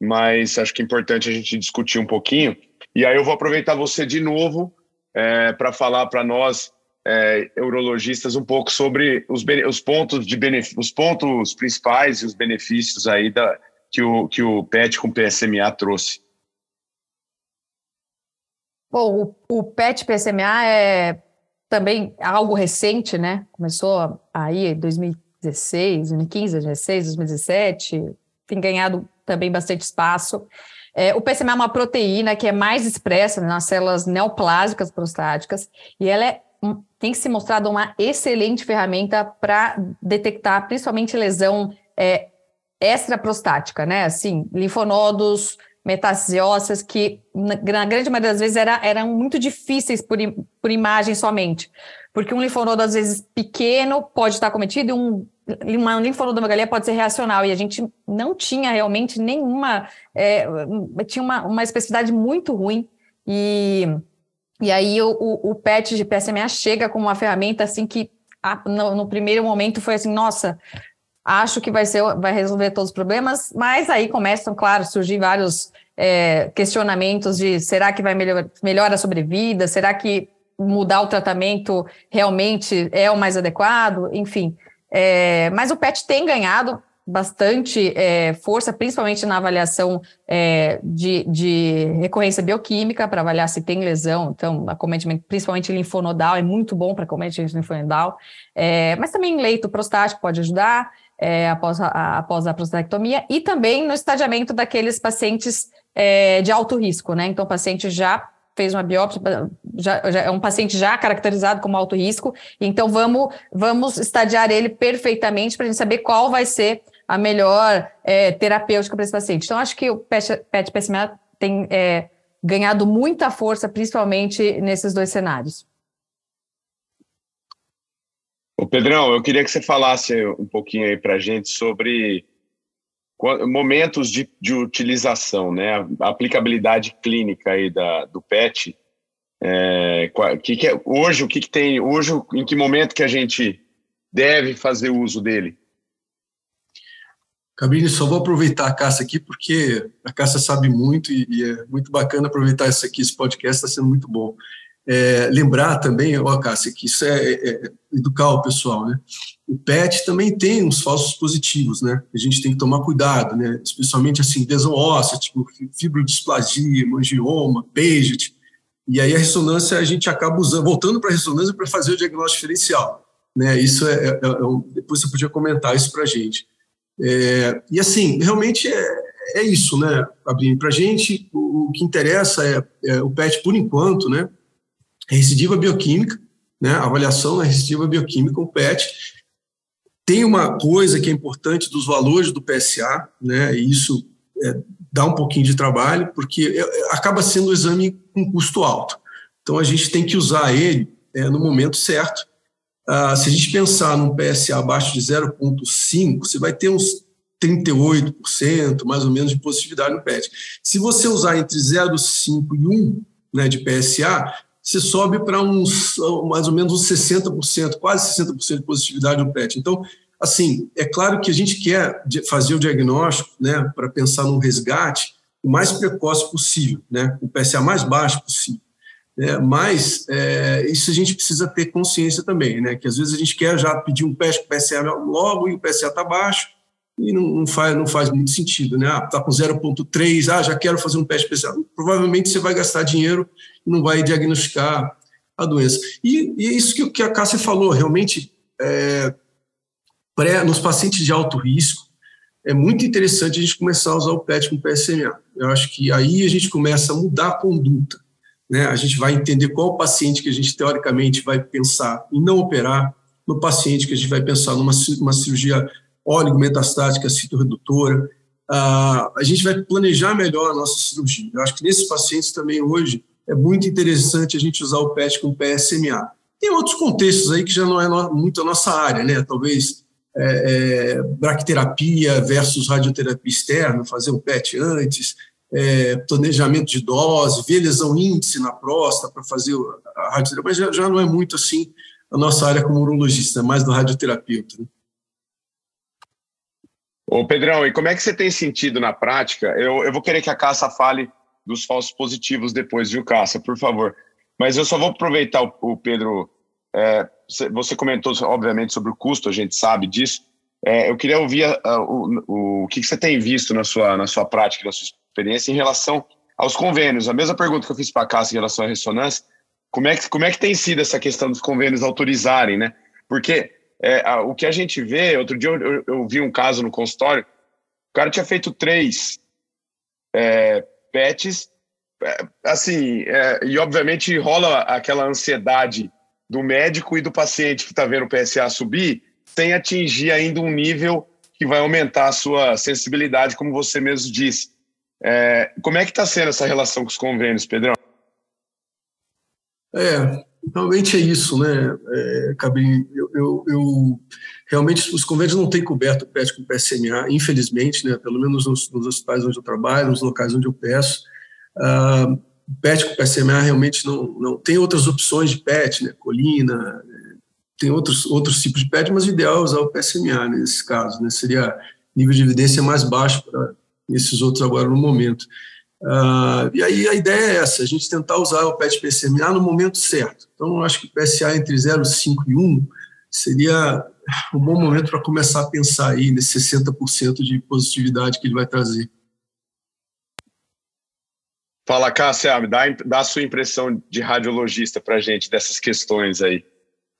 Speaker 1: mas acho que é importante a gente discutir um pouquinho. E aí eu vou aproveitar você de novo é, para falar para nós, é, urologistas, um pouco sobre os, os pontos de os pontos principais e os benefícios aí da, que, o, que o PET com PSMA trouxe.
Speaker 2: Bom, o, o PET PSMA é também algo recente, né? Começou aí em 2016, 2015, 2016, 2017, tem ganhado também bastante espaço. É, o PSMA é uma proteína que é mais expressa nas células neoplásicas prostáticas e ela é, tem se mostrado uma excelente ferramenta para detectar principalmente lesão é, extraprostática, né? Assim, linfonodos, metástases ósseas que, na, na, grande maioria das vezes, era, eram muito difíceis por, por imagem somente. Porque um linfonodo, às vezes, pequeno pode estar cometido e um uma linfonodomegalia pode ser reacional. E a gente não tinha realmente nenhuma, é, tinha uma, uma especificidade muito ruim. E E aí o, o, o PET de PSMA chega com uma ferramenta assim que no, no, primeiro momento foi assim, nossa, acho que vai ser, vai resolver todos os problemas, mas aí começam, claro, surgir vários é, questionamentos de será que vai melhor, melhora a sobrevida? Será que mudar o tratamento realmente é o mais adequado? Enfim. É, mas o PET tem ganhado bastante é, força, principalmente na avaliação é, de, de, recorrência bioquímica, para avaliar se tem lesão. Então, acometimento, principalmente linfonodal, é muito bom para acometimento linfonodal. É, mas também leito prostático pode ajudar é, após, a, após a prostatectomia e também no estadiamento daqueles pacientes é, de alto risco, né? Então, o paciente já fez uma biópsia, já, já, é um paciente já caracterizado como alto risco, então vamos, vamos estadiar ele perfeitamente para a gente saber qual vai ser a melhor é, terapêutica para esse paciente. Então, acho que o PET, PET PSMA tem é, ganhado muita força, principalmente nesses dois cenários.
Speaker 1: Ô Pedrão, eu queria que você falasse um pouquinho aí para a gente sobre momentos de, de, utilização, né? A aplicabilidade clínica aí da, do PET. É, que que é, hoje, o que, que tem? Hoje, em que momento que a gente deve fazer uso dele?
Speaker 3: Cabine, só vou aproveitar a Cássia aqui, porque a Cássia sabe muito e, e é muito bacana aproveitar isso aqui, esse podcast está sendo muito bom. É, lembrar também, ó, Cássia, que isso é, é, é, educar o pessoal, né? O PET também tem uns falsos positivos, né? A gente tem que tomar cuidado, né? Especialmente assim, lesão óssea, tipo fibrodisplasia, mangioma, Paget. E aí a ressonância a gente acaba usando, voltando para a ressonância para fazer o diagnóstico diferencial, né? Isso é, é, é depois você podia comentar isso para a gente. É, e assim, realmente é, isso, né, Fabinho? Para a gente, o, o, que interessa é, o PET, por enquanto, né? Recidiva bioquímica, né? Avaliação na recidiva bioquímica, o PET. Tem uma coisa que é importante dos valores do PSA, né? E isso é, dá um pouquinho de trabalho, porque é, é, acaba sendo um exame com custo alto. Então a gente tem que usar ele é, no momento certo ah, se a gente pensar num PSA abaixo de 0,5, você vai ter uns 38%, mais ou menos, de positividade no PET. Se você usar entre 0,5 e 1 né, de PSA, você sobe para uns mais ou menos uns 60%, quase 60% de positividade no PET. Então, assim, é claro que a gente quer fazer o diagnóstico, né, para pensar num resgate o mais precoce possível, né, o PSA mais baixo possível. É, mas é, isso a gente precisa ter consciência também, né? Que às vezes a gente quer já pedir um PES com PSA logo e o PSA está baixo e não, não, faz, não faz muito sentido, né? Ah, está com 0,3, ah, já quero fazer um PES PSA. Provavelmente você vai gastar dinheiro e não vai diagnosticar a doença. E, e é isso que, que a Cássia falou, realmente, é, pré, nos pacientes de alto risco, é muito interessante a gente começar a usar o PET com PSMA. Eu acho que aí a gente começa a mudar a conduta né? A gente vai entender qual paciente que a gente teoricamente vai pensar em não operar, no paciente que a gente vai pensar numa uma cirurgia oligometastática citoredutora. Ah, a gente vai planejar melhor a nossa cirurgia. Eu acho que nesses pacientes também hoje é muito interessante a gente usar o PET com PSMA. Tem outros contextos aí que já não é no, muito a nossa área, né? Talvez é, é, bracterapia versus radioterapia externa, fazer o PET antes, é, planejamento de dose, ver lesão índice na próstata para fazer a radioterapia, mas já, já, não é muito assim a nossa área como urologista, é mais do radioterapeuta. Né?
Speaker 1: Ô Pedrão, e como é que você tem sentido na prática? Eu, eu vou querer que a Caça fale dos falsos positivos depois, viu, Caça, por favor. Mas eu só vou aproveitar o, o Pedro. É, você comentou, obviamente, sobre o custo, a gente sabe disso. É, eu queria ouvir uh, o, o, o que, que, você tem visto na sua, na sua prática, na sua experiência em relação aos convênios. A mesma pergunta que eu fiz para a Cássia em relação à ressonância, como é, que, como é que tem sido essa questão dos convênios autorizarem, né? Porque é, a, o que a gente vê, outro dia eu, eu, eu, vi um caso no consultório, o cara tinha feito três é, PETs, é, assim, é, e obviamente rola aquela ansiedade do médico e do paciente que está vendo o PSA subir, sem atingir ainda um nível que vai aumentar a sua sensibilidade, como você mesmo disse. É, como é que está sendo essa relação com os convênios, Pedrão?
Speaker 3: É, realmente é isso, né, é, Cabrinho? Eu, eu, eu, realmente os convênios não têm coberto o PET com PSMA, infelizmente, né, pelo menos nos, nos, hospitais onde eu trabalho, nos locais onde eu peço. Ah, o PET com PSMA realmente não, não tem outras opções de PET, né? Colina, tem outros, outros tipos de PET, mas o ideal é usar o PSMA nesse caso, né? Seria nível de evidência mais baixo para esses outros agora no momento. Uh, e aí a ideia é essa, a gente tentar usar o PET PSMA no momento certo. Então, eu acho que o PSA entre 0,5 e 1 seria um bom momento para começar a pensar aí nesse 60% de positividade que ele vai trazer.
Speaker 1: Fala, Cássia, dá, dá a sua impressão de radiologista para a gente dessas questões aí.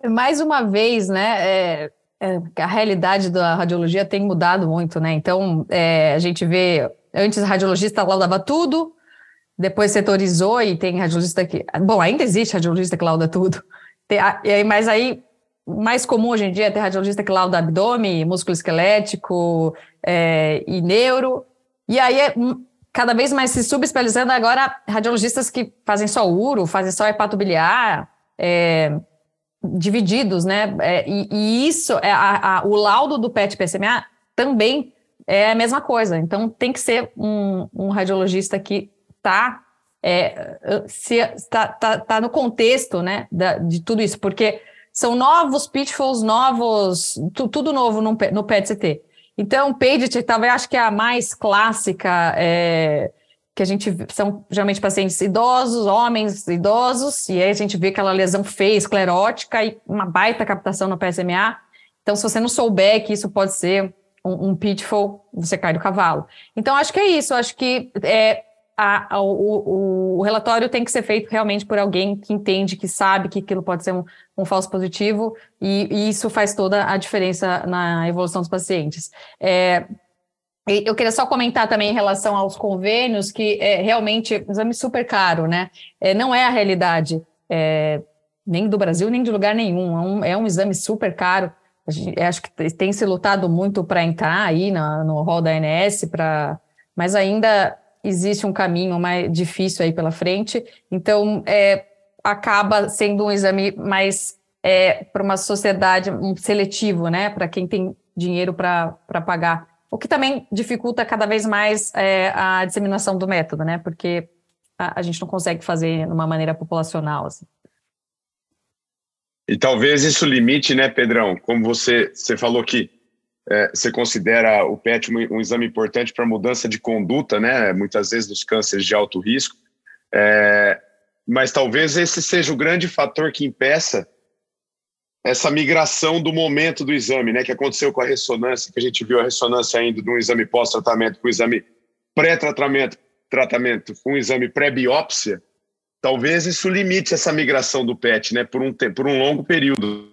Speaker 2: Mais uma vez, né, é, é, a realidade da radiologia tem mudado muito, né? Então, é, a gente vê, antes radiologista laudava tudo, depois setorizou e tem radiologista que... Bom, ainda existe radiologista que lauda tudo, tem, mas aí mais comum hoje em dia é ter radiologista que lauda abdômen, músculo esquelético é, e neuro, e aí é cada vez mais se subespecializando agora radiologistas que fazem só uro, fazem só hepatobiliar, é, divididos, né? É, e, e, isso, é a, a, o laudo do PET-PSMA também é a mesma coisa. Então, tem que ser um, um radiologista que está é, se, tá, tá, tá, no contexto né, da, de tudo isso, porque são novos pitfalls, novos, tu, tudo novo no, no PET-CT. Então, Paget, talvez acho que é a mais clássica, é, que a gente são geralmente pacientes idosos, homens idosos, e aí a gente vê aquela lesão feia, esclerótica e uma baita captação no PSMA. Então, se você não souber que isso pode ser um, um pitfall, você cai do cavalo. Então, acho que é isso. Acho que é, a, a, o, o, relatório tem que ser feito realmente por alguém que entende, que sabe que aquilo pode ser um, um falso positivo, e, e, isso faz toda a diferença na evolução dos pacientes. É, eu queria só comentar também em relação aos convênios, que é realmente um exame super caro, né? É, não é a realidade, é, nem do Brasil, nem de lugar nenhum. É um, é um exame super caro. Gente, acho que tem se lutado muito para entrar aí na, no rol da ANS, pra, mas ainda existe um caminho mais difícil aí pela frente, então é, acaba sendo um exame mais é, para uma sociedade um seletivo, né? Para quem tem dinheiro para pagar. O que também dificulta cada vez mais é, a disseminação do método, né? Porque a, a, gente não consegue fazer de uma maneira populacional. Assim.
Speaker 1: E talvez isso limite, né, Pedrão? Como você, você falou que é, você considera o PET um, um exame importante para mudança de conduta, né? Muitas vezes nos cânceres de alto risco. É, mas talvez esse seja o grande fator que impeça essa migração do momento do exame, né? Que aconteceu com a ressonância, que a gente viu a ressonância ainda de um exame pós-tratamento com um exame pré-tratamento, tratamento com um exame pré-biópsia. Talvez isso limite essa migração do PET, né? Por um, por um longo período.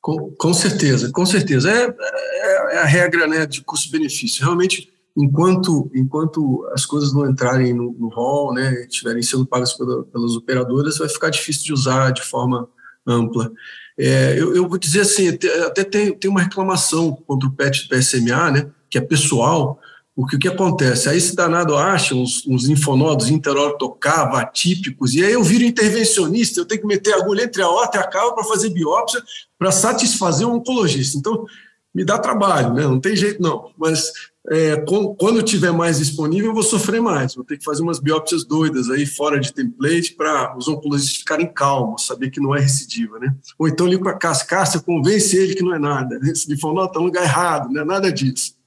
Speaker 3: Com, com certeza, com certeza. É, é, é a regra né, de custo-benefício. Realmente, enquanto, enquanto as coisas não entrarem no, no hall, né, estiverem sendo pagas pela, pelas operadoras, vai ficar difícil de usar de forma ampla. É, eu, eu, vou dizer assim, até tem, tem uma reclamação contra o PET PSMA, né, que é pessoal, porque o que acontece? Aí esse danado acha uns, uns linfonodos interortocava, atípicos, e aí eu viro intervencionista, eu tenho que meter agulha entre a horta e a cava para fazer biópsia, para satisfazer o oncologista. Então, me dá trabalho, né? não tem jeito não. Mas é, com, quando tiver mais disponível, eu vou sofrer mais. Vou ter que fazer umas biópsias doidas aí, fora de template, para os oncologistas ficarem calmos, saber que não é recidiva. Né? Ou então ligo para a Cascácia, convence ele que não é nada. Esse linfonodo está no lugar errado, não é nada disso.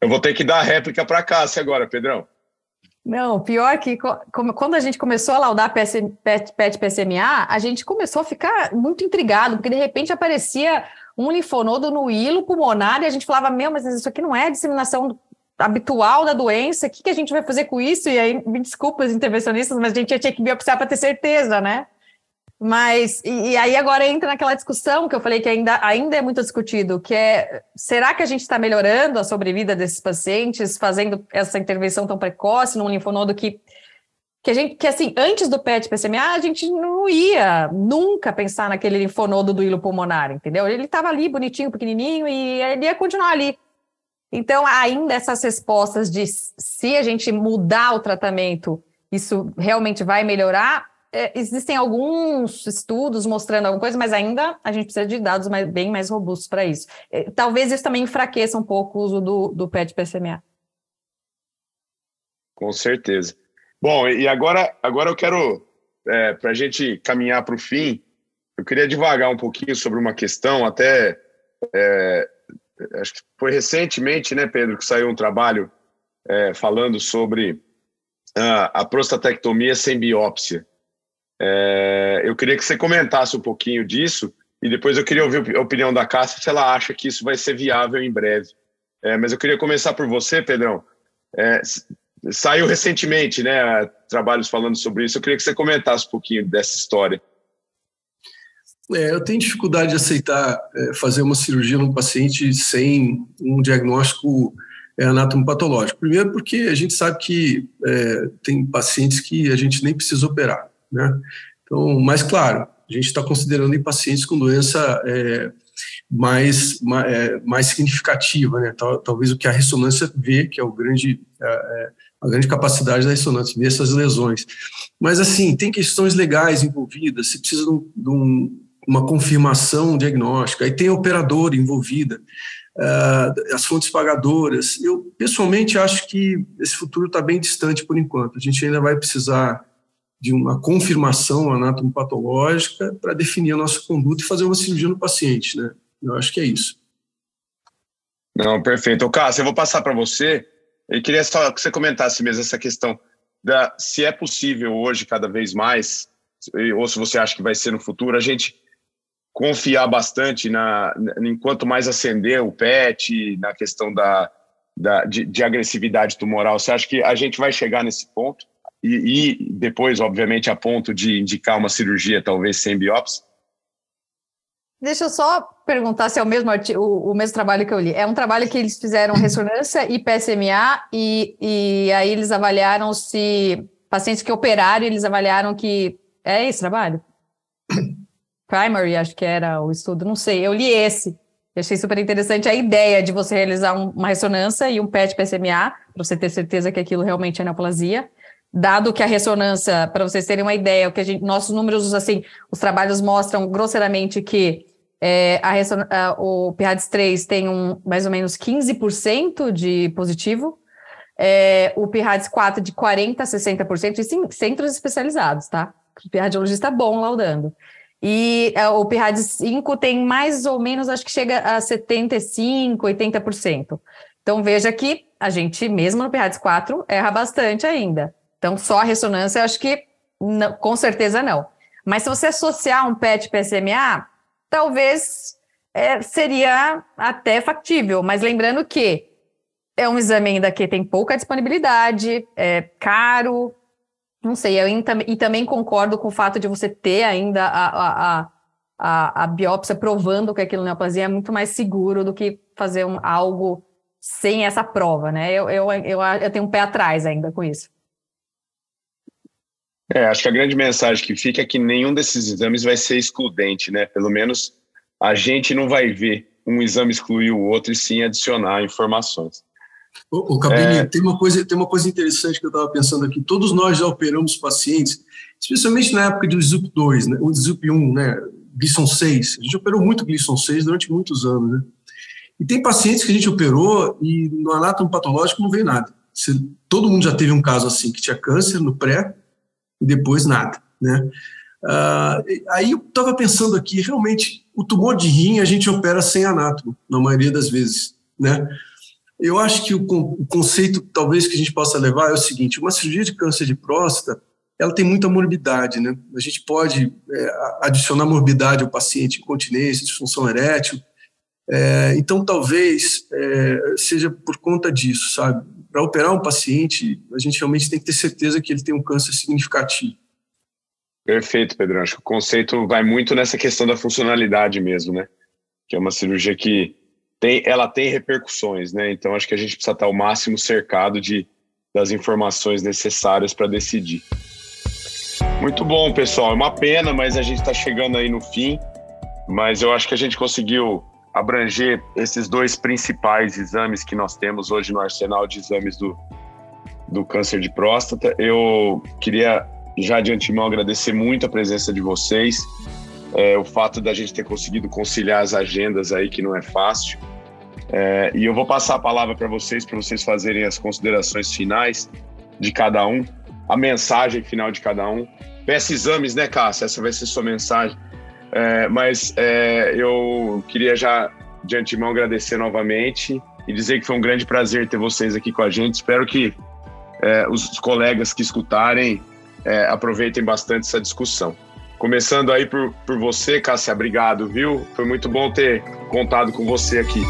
Speaker 1: Eu vou ter que dar a réplica para a Cássia agora, Pedrão.
Speaker 2: Não, pior que quando a gente começou a laudar PET, PET PSMA, a gente começou a ficar muito intrigado, porque de repente aparecia um linfonodo no hilo pulmonar e a gente falava, meu, mas isso aqui não é disseminação habitual da doença, o que, que a gente vai fazer com isso? E aí, me desculpa os intervencionistas, mas a gente tinha que biopsiar para ter certeza, né? Mas, e, e, aí agora entra naquela discussão que eu falei que ainda, ainda é muito discutido, que é, será que a gente está melhorando a sobrevida desses pacientes, fazendo essa intervenção tão precoce num linfonodo que, que a gente, que assim, antes do PET-PCMA, a gente não ia nunca pensar naquele linfonodo do hilo pulmonar, entendeu? Ele estava ali, bonitinho, pequenininho, e ele ia continuar ali. Então, ainda essas respostas de se a gente mudar o tratamento, isso realmente vai melhorar, é, existem alguns estudos mostrando alguma coisa, mas ainda a gente precisa de dados mais, bem mais robustos para isso. É, talvez isso também enfraqueça um pouco o uso do, do PET-PSMA.
Speaker 1: Com certeza. Bom, e agora, agora eu quero, é, para a gente caminhar para o fim, eu queria divagar um pouquinho sobre uma questão, até é, acho que foi recentemente, né, Pedro, que saiu um trabalho é, falando sobre a, a prostatectomia sem biópsia. É, eu queria que você comentasse um pouquinho disso e depois eu queria ouvir a opinião da Cássia se ela acha que isso vai ser viável em breve. É, mas eu queria começar por você, Pedrão. É, saiu recentemente, né, trabalhos falando sobre isso. Eu queria que você comentasse um pouquinho dessa história.
Speaker 3: É, eu tenho dificuldade de aceitar é, fazer uma cirurgia num paciente sem um diagnóstico é, anatomopatológico. Primeiro, porque a gente sabe que é, tem pacientes que a gente nem precisa operar, né? Então, mas claro, a gente está considerando em pacientes com doença é, mais, mais, é, mais, significativa, né? Talvez o que a ressonância vê, que é o grande, é, a grande capacidade da ressonância, ver essas lesões. Mas, assim, tem questões legais envolvidas, se precisa de, um, um, uma confirmação diagnóstica, aí tem a operadora envolvida, as fontes pagadoras. Eu, pessoalmente, acho que esse futuro está bem distante por enquanto. A gente ainda vai precisar de uma confirmação anatomopatológica para definir a nossa conduta e fazer uma cirurgia no paciente, né? Eu acho que é isso.
Speaker 1: Não, perfeito. Cássio, eu vou passar para você. Eu queria só que você comentasse mesmo essa questão da se é possível hoje, cada vez mais, ou se você acha que vai ser no futuro, a gente confiar bastante na, enquanto mais acender o PET, na questão da, da de, de, agressividade tumoral. Você acha que a gente vai chegar nesse ponto? E, e, depois, obviamente, a ponto de indicar uma cirurgia, talvez sem biópsia?
Speaker 2: Deixa eu só perguntar se é o mesmo, o, o, mesmo trabalho que eu li. É um trabalho que eles fizeram ressonância e PSMA, e, e aí eles avaliaram se pacientes que operaram, eles avaliaram que. É esse trabalho? Primary, acho que era o estudo, não sei. Eu li esse. Eu achei super interessante a ideia de você realizar um, uma ressonância e um PET PSMA, para você ter certeza que aquilo realmente é neoplasia dado que a ressonância, para vocês terem uma ideia, o que gente, nossos números, assim, os trabalhos mostram grosseiramente que é, a, a, o PIRADS 3 tem um, mais ou menos 15% de positivo, é, o PIRADS 4 de 40% a 60%, isso em centros especializados, tá? O radiologista bom laudando. E é, o PIRADS 5 tem mais ou menos, acho que chega a 75%, 80%. Então veja que a gente, mesmo no PIRADS 4, erra bastante ainda. Então, só a ressonância, eu acho que não, com certeza não. Mas se você associar um PET PSMA, talvez é, seria até factível. Mas lembrando que é um exame ainda que tem pouca disponibilidade, é caro. Não sei, eu e também concordo com o fato de você ter ainda a, a, a, a biópsia provando que aquilo neoplasia é muito mais seguro do que fazer um, algo sem essa prova, né? Eu, eu, eu, eu tenho um pé atrás ainda com isso.
Speaker 1: É, acho que a grande mensagem que fica é que nenhum desses exames vai ser excludente, né? Pelo menos a gente não vai ver um exame excluir o outro e sim adicionar informações.
Speaker 3: O, o é... tem, uma coisa, tem uma coisa interessante que eu estava pensando aqui. Todos nós já operamos pacientes, especialmente na época do ZUP 2, né? o ZUP 1, né? Glisson 6. A gente operou muito Glisson 6 durante muitos anos, né? E tem pacientes que a gente operou e no anátomo patológico não veio nada. todo mundo já teve um caso assim, que tinha câncer no pré, e depois nada, né? Ah, aí eu estava pensando aqui, realmente, o tumor de rim a gente opera sem anátomo, na maioria das vezes, né? Eu acho que o, o conceito, talvez, que a gente possa levar é o seguinte, uma cirurgia de câncer de próstata, ela tem muita morbidade, né? A gente pode é, adicionar morbidade ao paciente, incontinência, disfunção erétil, é, então talvez é, seja por conta disso, sabe? Para operar um paciente, a gente realmente tem que ter certeza que ele tem um câncer significativo.
Speaker 1: Perfeito, Pedro. Acho que o conceito vai muito nessa questão da funcionalidade mesmo, né? Que é uma cirurgia que tem, ela tem repercussões, né? Então acho que a gente precisa estar ao máximo cercado de das informações necessárias para decidir. Muito bom, pessoal. É uma pena, mas a gente está chegando aí no fim. Mas eu acho que a gente conseguiu abranger esses dois principais exames que nós temos hoje no arsenal de exames do, do câncer de próstata. Eu queria já de antemão agradecer muito a presença de vocês, é, o fato da gente ter conseguido conciliar as agendas aí, que não é fácil. É, e eu vou passar a palavra para vocês, para vocês fazerem as considerações finais. de cada um, a mensagem final de cada um. Peça exames, né, Cássia? Essa vai ser sua mensagem. É, mas é, eu queria já de antemão agradecer novamente e dizer que foi um grande prazer ter vocês aqui com a gente. Espero que é, os colegas que escutarem é, aproveitem bastante essa discussão. Começando aí por, por você, Cássia, obrigado, viu? Foi muito bom ter contado com você aqui.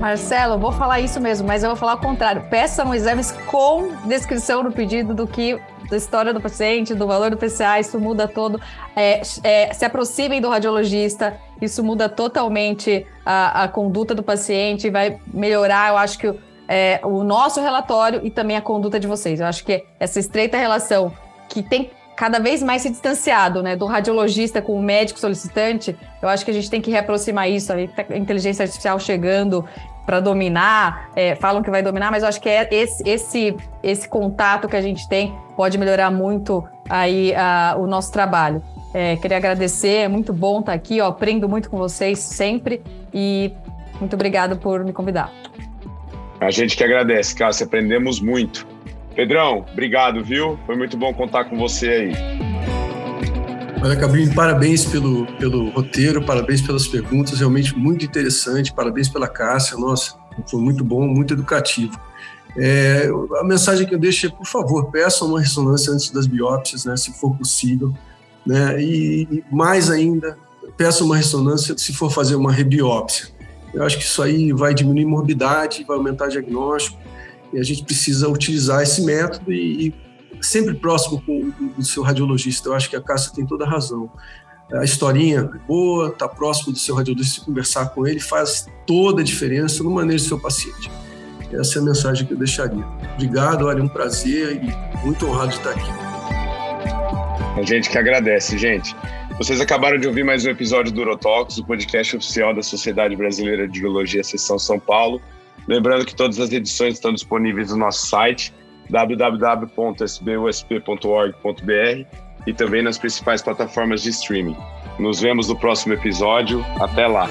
Speaker 2: Marcelo, vou falar isso mesmo, mas eu vou falar o contrário. Peçam exames com descrição no pedido do que da história do paciente, do valor do PCA, isso muda todo. É, é, se aproximem do radiologista, isso muda totalmente a, a conduta do paciente, vai melhorar, eu acho que é, o nosso relatório e também a conduta de vocês. Eu acho que essa estreita relação que tem cada vez mais se distanciado, né, do radiologista com o médico solicitante, eu acho que a gente tem que reaproximar isso, a inteligência artificial chegando para dominar, é, falam que vai dominar, mas eu acho que é esse, esse, esse contato que a gente tem pode melhorar muito aí o nosso trabalho. É, queria agradecer, é muito bom estar aqui, ó, aprendo muito com vocês sempre e muito obrigado por me convidar.
Speaker 1: A gente que agradece, Cássio, aprendemos muito. Pedrão, obrigado, viu? Foi muito bom contar com você aí.
Speaker 3: Olha, Cabrinho, parabéns pelo, pelo roteiro, parabéns pelas perguntas, realmente muito interessante, parabéns pela Cássia, nossa, foi muito bom, muito educativo. É, a mensagem que eu deixo é, por favor, peçam uma ressonância antes das biópsias, né, se for possível, né, e, mais ainda, peçam uma ressonância se for fazer uma rebiópsia. Eu acho que isso aí vai diminuir morbidade, vai aumentar diagnóstico, e a gente precisa utilizar esse método e, e sempre próximo com o seu radiologista. Eu acho que a Cássia tem toda a razão. A historinha é boa, está próximo do seu radiologista, conversar com ele faz toda a diferença no manejo do seu paciente. Essa é a mensagem que eu deixaria. Obrigado, olha, um prazer e muito honrado de estar aqui.
Speaker 1: A gente que agradece, gente. Vocês acabaram de ouvir mais um episódio do Urotox, o podcast oficial da Sociedade Brasileira de Urologia Seção São Paulo. Lembrando que todas as edições estão disponíveis no nosso site www.sbusp.org.br e também nas principais plataformas de streaming. Nos vemos no próximo episódio. Até lá!